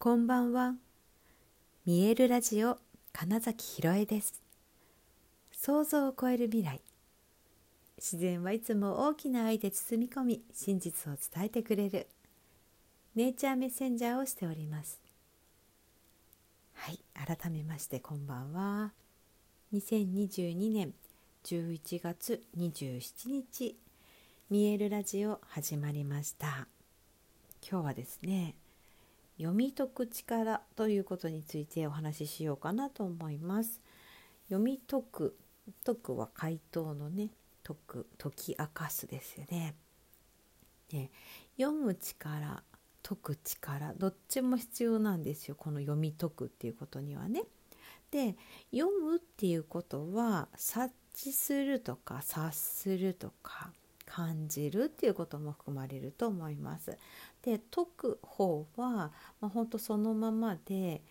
こんばんは。見えるラジオ金崎ひろえです。想像を超える未来。自然はいつも大きな愛で包み込み、真実を伝えてくれる。ネイチャーメッセンジャーをしております。はい、改めましてこんばんは。2022年11月27日、見えるラジオ始まりました。今日はですね、読み解く力ということについてお話ししようかなと思います。読み解く解くは回答のね解く解き明かすですよね。で読む力解く力どっちも必要なんですよこの読み解くっていうことにはね。で読むっていうことは察知するとか察するとか感じるっていうことも含まれると思います。で解く方は、まあ、本当そのままで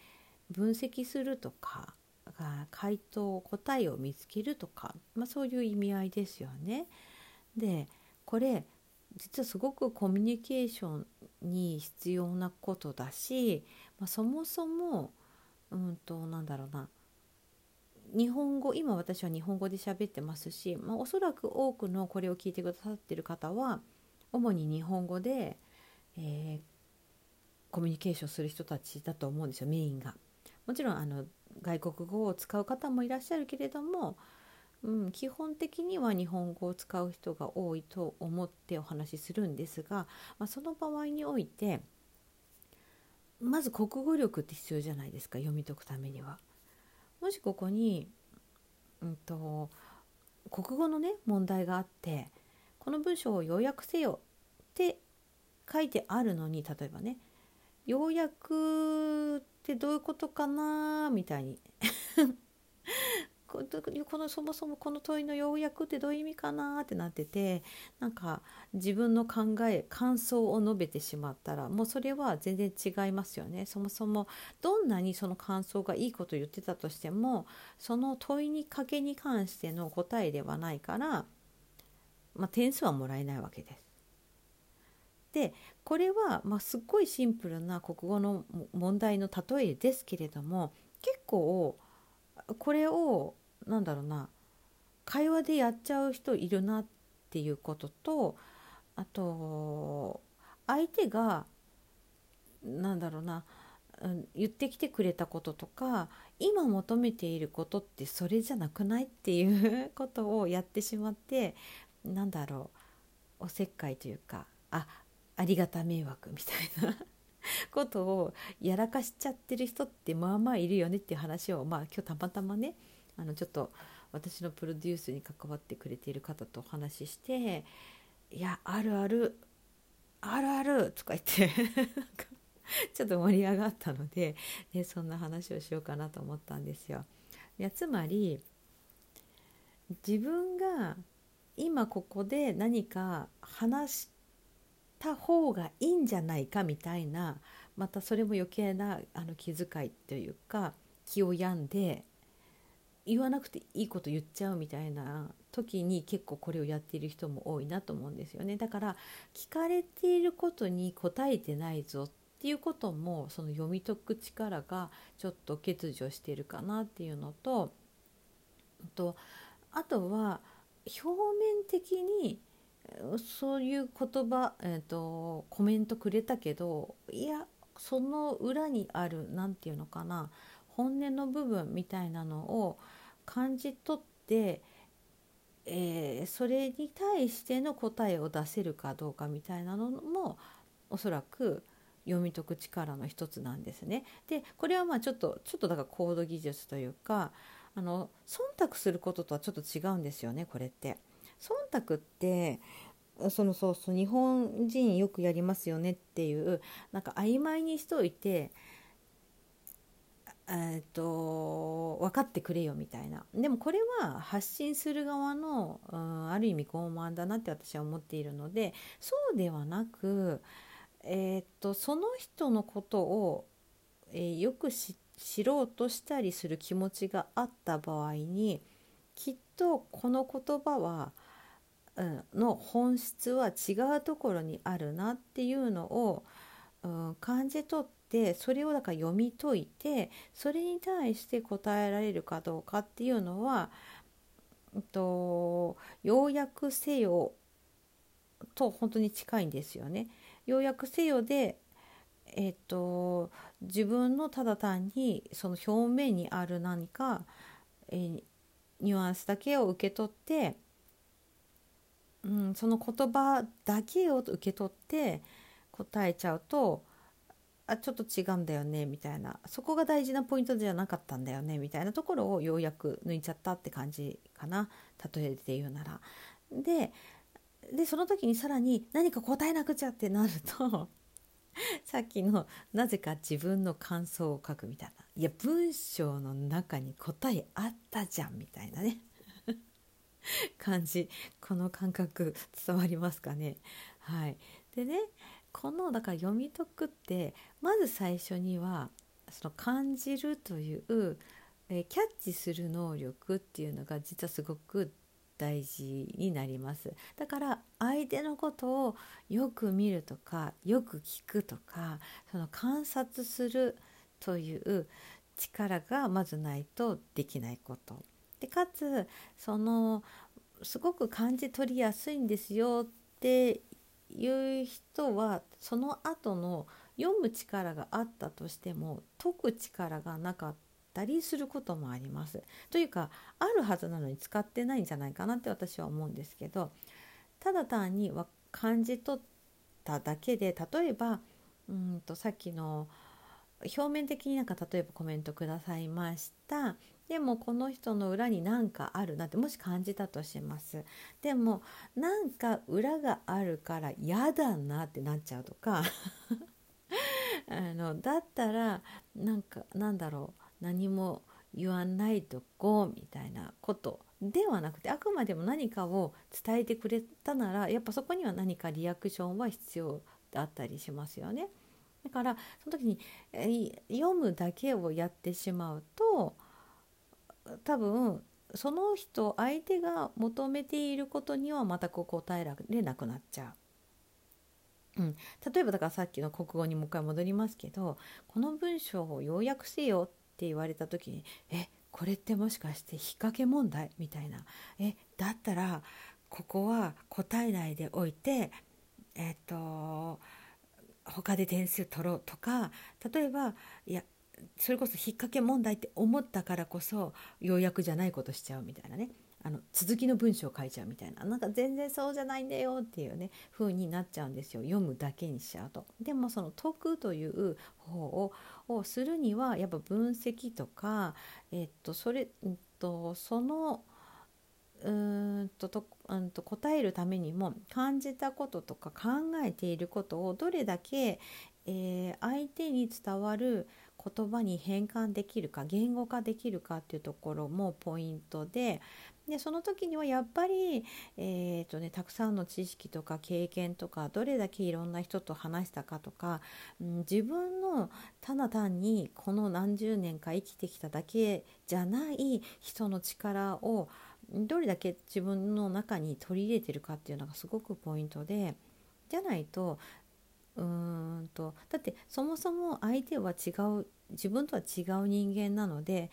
分析するとか回答答えを見つけるとか、まあ、そういう意味合いですよね。でこれ実はすごくコミュニケーションに必要なことだし、まあ、そもそもうんとなんだろうな日本語今私は日本語で喋ってますし、まあ、おそらく多くのこれを聞いてくださってる方は主に日本語でえー、コミュニケーションする人たちだと思うんですよメインが。もちろんあの外国語を使う方もいらっしゃるけれども、うん、基本的には日本語を使う人が多いと思ってお話しするんですが、まあ、その場合においてまず国語力って必要じゃないですか読み解くためには。もしここに、うんと、国語のね問題があってこの文章を要約せよって書いてあるのに例えばね要約ってどういうことかなみたいに このそもそもこの問いの要約ってどういう意味かなってなっててなんか自分の考え感想を述べてしまったらもうそれは全然違いますよねそもそもどんなにその感想がいいこと言ってたとしてもその問いにかけに関しての答えではないから、まあ、点数はもらえないわけです。でこれは、まあ、すっごいシンプルな国語の問題の例えですけれども結構これをなんだろうな会話でやっちゃう人いるなっていうこととあと相手がなんだろうな言ってきてくれたこととか今求めていることってそれじゃなくないっていうことをやってしまってなんだろうおせっかいというかあありがた迷惑みたいなことをやらかしちゃってる人ってまあまあいるよねっていう話をまあ今日たまたまね あのちょっと私のプロデュースに関わってくれている方とお話しして「いやあるあるあるある」とか言って ちょっと盛り上がったので、ね、そんな話をしようかなと思ったんですよ。いやつまり自分が今ここで何か話た方がいいんじゃないかみたいなまたそれも余計なあの気遣いというか気を病んで言わなくていいこと言っちゃうみたいな時に結構これをやっている人も多いなと思うんですよね。だから聞かれていることに答えてないぞっていうこともその読み解く力がちょっと欠如しているかなっていうのととあとは表面的にそういう言葉、えーと、コメントくれたけどいやその裏にある何て言うのかな本音の部分みたいなのを感じ取って、えー、それに対しての答えを出せるかどうかみたいなのもおそらく読み解く力の一つなんですね。でこれはまあちょっとちょっとだからコード技術というかあの忖度することとはちょっと違うんですよねこれって。忖度ってそのそうそう日本人よくやりますよねっていうなんか曖昧にしといてえーと、分かってくれよみたいな。でもこれは発信する側の、うん、ある意味傲慢だなって私は思っているのでそうではなく、えーと、その人のことを、えー、よく知ろうとしたりする気持ちがあった場合にきっとこの言葉は「の本質は違うところにあるなっていうのをうん、感じ取ってそれをだから読み解いてそれに対して答えられるかどうかっていうのは、えっと、要約せよと本当に近いんですよね。要約せよでえっと、自分のただ単にその表面にある何か、え、ニュアンスだけを受け取ってうん、その言葉だけを受け取って答えちゃうとあちょっと違うんだよねみたいな。そこが大事なポイントじゃなかったんだよねみたいなところをようやく抜いちゃったって感じかな。例えで言うなら。ででその時にさらに何か答えなくちゃってなると さっきのなぜか自分の感想を書くみたいな。いや文章の中に答えあったじゃんみたいなね。感じこの感覚伝わりますかね？はい。でねこのだから読み解くってまず最初にはその感じるという、えキャッチする能力っていうのが実はすごく大事になります。だから相手のことをよく見るとかよく聞くとかその観察するという力がまずないとできないこと。でかつそのすごく感じ取りやすいんですよっていう人はその後の読む力があったとしても解く力がなかったりすることもあります。というかあるはずなのに使ってないんじゃないかなって私は思うんですけどただ単に感じ取っただけで例えばうんとさっきの表面的になんか例えばコメントくださいました。でもこの人の裏に何かあるなってもし感じたとします。でもなんか裏があるから嫌だなってなっちゃうとか。あのだったらなんかなんだろう何も言わないとこうみたいなことではなくてあくまでも何かを伝えてくれたならやっぱそこには何かリアクションは必要だったりしますよね。だからその時に読むだけをやってしまうと多分その人相手が求めていることにはまたこう答えられなくなっちゃう。うん、例えばだからさっきの国語にもう一回戻りますけどこの文章を要約せよって言われた時に「えこれってもしかして引っ掛け問題?」みたいな「えだったらここは答えないでおいてえっと他で点数取ろう」とか例えば「いやそれこそ引っ掛け問題って思ったからこそ要約じゃないことしちゃうみたいなね。あの続きの文章を書いちゃうみたいな。なんか全然そうじゃないんだよっていうね風になっちゃうんですよ。読むだけにしちゃうと。でもその解くという方ををするにはやっぱ分析とか、えっと、それ、えっと、そのうんととうんと答えるためにも感じたこととか考えていることをどれだけ、えー、相手に伝わる言葉に変換できるか言語化できるかっていうところもポイントででその時にはやっぱり、えーとね、たくさんの知識とか経験とかどれだけいろんな人と話したかとか、うん、自分のただ単にこの何十年か生きてきただけじゃない人の力をどれだけ自分の中に取り入れてるかっていうのがすごくポイントでじゃないとうーんとだってそもそも相手は違う自分とは違う人間なので、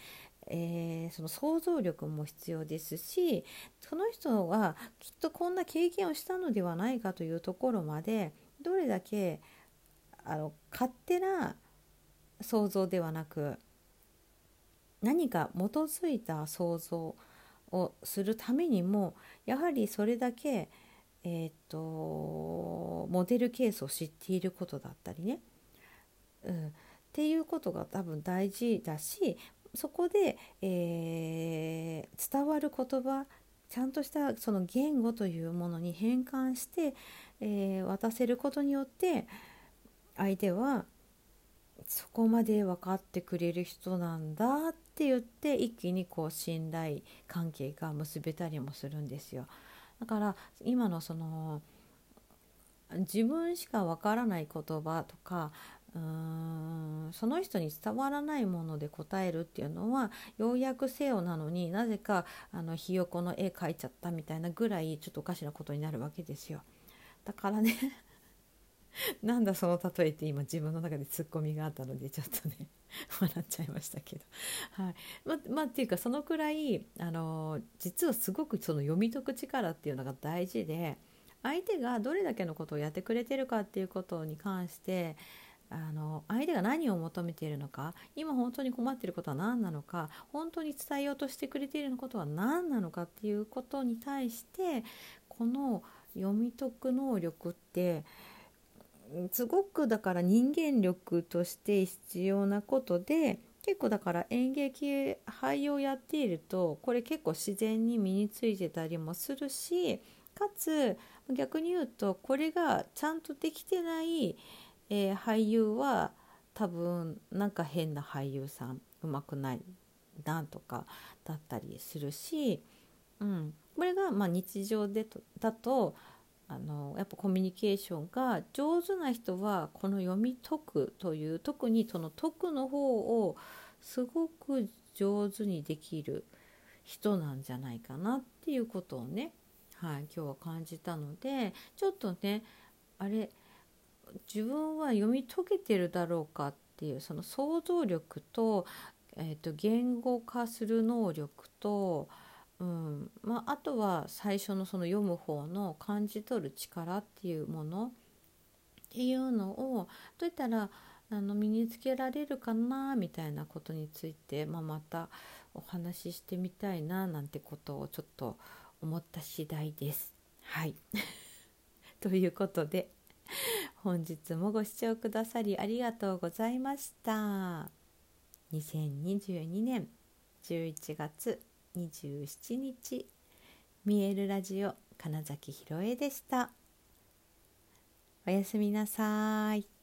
えー、その想像力も必要ですしその人はきっとこんな経験をしたのではないかというところまでどれだけあの勝手な想像ではなく何か基づいた想像をするためにもやはりそれだけ、えーと、モデルケースを知っていることだったりね、うん、っていうことが多分大事だしそこで、えー、伝わる言葉ちゃんとしたその言語というものに変換して、えー、渡せることによって相手はそこまで分かってくれる人なんだって言って一気にこう信頼関係が結べたりもするんですよ。だから今のその自分しか分からない言葉とかうーんその人に伝わらないもので答えるっていうのは要約せよなのになぜかあのひよこの絵描いちゃったみたいなぐらいちょっとおかしなことになるわけですよ。だからね なんだその例えって今自分の中でツッコミがあったのでちょっとね 笑っちゃいましたけど、はい。ままあっていうかそのくらいあの実はすごくその読み解く力っていうのが大事で相手がどれだけのことをやってくれてるかっていうことに関してあの相手が何を求めているのか今本当に困っていることは何なのか本当に伝えようとしてくれていることは何なのかっていうことに対してこの読み解く能力ってすごくだから人間力として必要なことで結構だから演劇俳優をやっているとこれ結構自然に身についてたりもするしかつ逆に言うとこれがちゃんとできてない、えー、俳優は多分なんか変な俳優さんうまくないなとかだったりするし、うん、これがまあ日常でとだとあのやっぱコミュニケーションが上手な人はこの読み解くという特にその解くの方をすごく上手にできる人なんじゃないかなっていうことをね、はい、今日は感じたのでちょっとねあれ自分は読み解けてるだろうかっていうその想像力と,、えーと言語化する能力とうんまあ、あとは最初のその読む方の感じ取る力っていうものっていうのをどうやったらあの身につけられるかなみたいなことについて、まあ、またお話ししてみたいななんてことをちょっと思った次第です。はい ということで本日もご視聴くださりありがとうございました。2022年11月27日。見えるラジオ金崎ひろえでした。おやすみなさい。